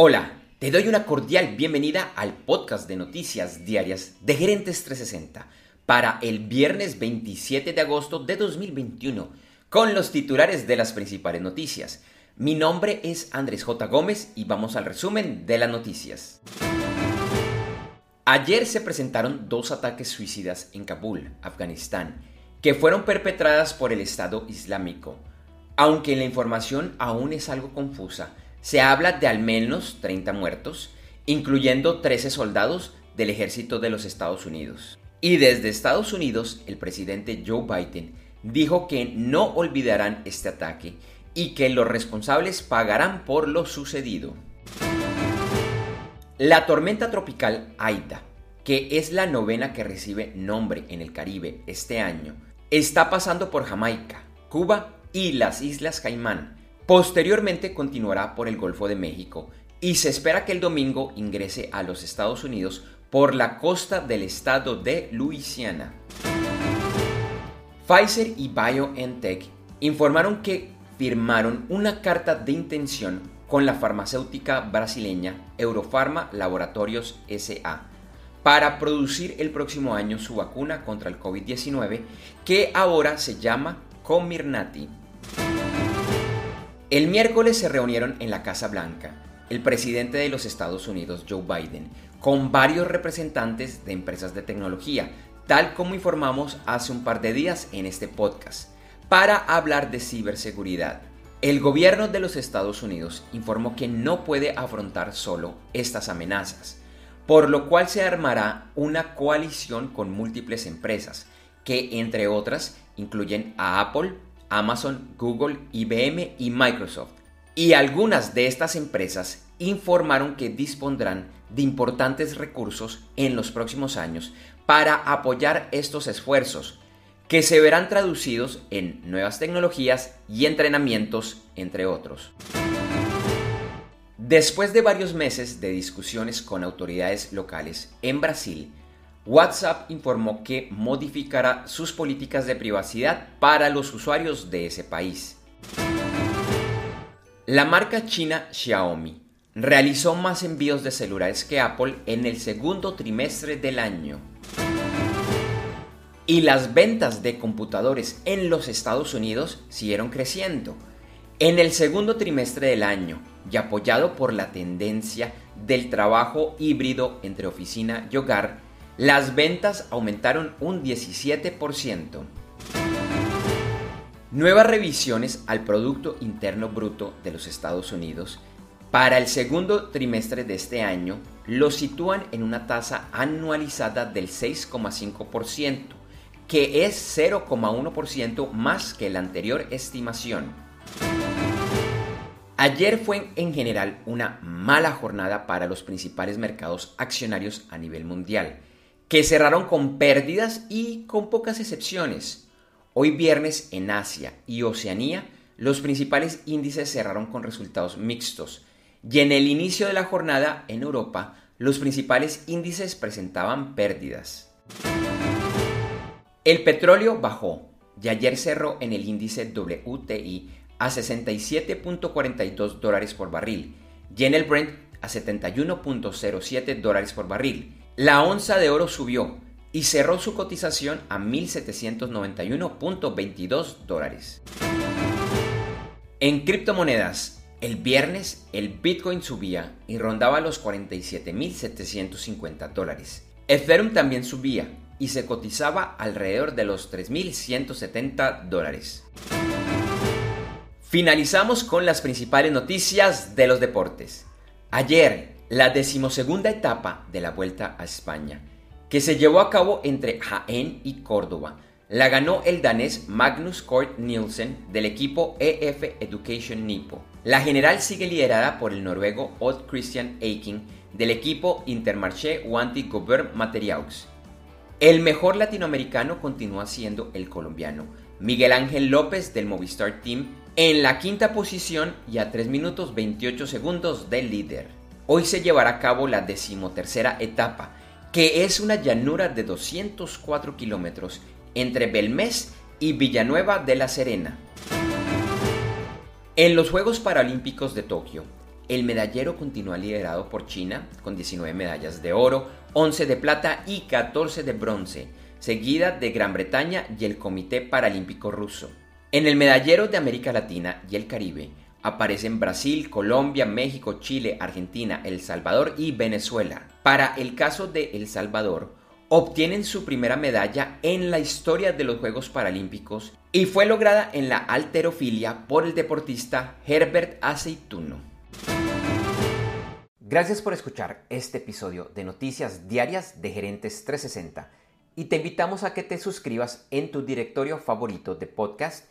Hola, te doy una cordial bienvenida al podcast de noticias diarias de Gerentes 360 para el viernes 27 de agosto de 2021 con los titulares de las principales noticias. Mi nombre es Andrés J. Gómez y vamos al resumen de las noticias. Ayer se presentaron dos ataques suicidas en Kabul, Afganistán, que fueron perpetradas por el Estado Islámico. Aunque la información aún es algo confusa, se habla de al menos 30 muertos, incluyendo 13 soldados del ejército de los Estados Unidos. Y desde Estados Unidos, el presidente Joe Biden dijo que no olvidarán este ataque y que los responsables pagarán por lo sucedido. La tormenta tropical Aida, que es la novena que recibe nombre en el Caribe este año, está pasando por Jamaica, Cuba y las Islas Caimán, Posteriormente continuará por el Golfo de México y se espera que el domingo ingrese a los Estados Unidos por la costa del estado de Luisiana. Pfizer y BioNTech informaron que firmaron una carta de intención con la farmacéutica brasileña Eurofarma Laboratorios SA para producir el próximo año su vacuna contra el COVID-19 que ahora se llama Comirnaty. El miércoles se reunieron en la Casa Blanca el presidente de los Estados Unidos, Joe Biden, con varios representantes de empresas de tecnología, tal como informamos hace un par de días en este podcast, para hablar de ciberseguridad. El gobierno de los Estados Unidos informó que no puede afrontar solo estas amenazas, por lo cual se armará una coalición con múltiples empresas, que entre otras incluyen a Apple, Amazon, Google, IBM y Microsoft. Y algunas de estas empresas informaron que dispondrán de importantes recursos en los próximos años para apoyar estos esfuerzos, que se verán traducidos en nuevas tecnologías y entrenamientos, entre otros. Después de varios meses de discusiones con autoridades locales en Brasil, WhatsApp informó que modificará sus políticas de privacidad para los usuarios de ese país. La marca china Xiaomi realizó más envíos de celulares que Apple en el segundo trimestre del año. Y las ventas de computadores en los Estados Unidos siguieron creciendo. En el segundo trimestre del año, y apoyado por la tendencia del trabajo híbrido entre oficina y hogar, las ventas aumentaron un 17%. Nuevas revisiones al Producto Interno Bruto de los Estados Unidos para el segundo trimestre de este año lo sitúan en una tasa anualizada del 6,5%, que es 0,1% más que la anterior estimación. Ayer fue en general una mala jornada para los principales mercados accionarios a nivel mundial que cerraron con pérdidas y con pocas excepciones. Hoy viernes en Asia y Oceanía, los principales índices cerraron con resultados mixtos. Y en el inicio de la jornada en Europa, los principales índices presentaban pérdidas. El petróleo bajó y ayer cerró en el índice WTI a 67.42 dólares por barril y en el Brent a 71.07 dólares por barril. La onza de oro subió y cerró su cotización a 1.791.22 dólares. En criptomonedas, el viernes el Bitcoin subía y rondaba los 47.750 dólares. Ethereum también subía y se cotizaba alrededor de los 3.170 dólares. Finalizamos con las principales noticias de los deportes. Ayer, la decimosegunda etapa de la Vuelta a España, que se llevó a cabo entre Jaén y Córdoba, la ganó el danés Magnus Kort Nielsen del equipo EF Education Nipo. La general sigue liderada por el noruego Odd Christian Eiking del equipo Intermarché Wanty Gobert Materiaux. El mejor latinoamericano continúa siendo el colombiano Miguel Ángel López del Movistar Team en la quinta posición y a 3 minutos 28 segundos del líder. Hoy se llevará a cabo la decimotercera etapa, que es una llanura de 204 kilómetros entre Belmez y Villanueva de la Serena. En los Juegos Paralímpicos de Tokio, El medallero continúa liderado por China con 19 medallas de oro, 11 de plata y 14 de bronce, seguida de Gran Bretaña y el Comité Paralímpico Ruso. En el medallero de América Latina y el Caribe aparecen Brasil, Colombia, México, Chile, Argentina, El Salvador y Venezuela. Para el caso de El Salvador, obtienen su primera medalla en la historia de los Juegos Paralímpicos y fue lograda en la alterofilia por el deportista Herbert Aceituno. Gracias por escuchar este episodio de Noticias Diarias de Gerentes 360 y te invitamos a que te suscribas en tu directorio favorito de podcast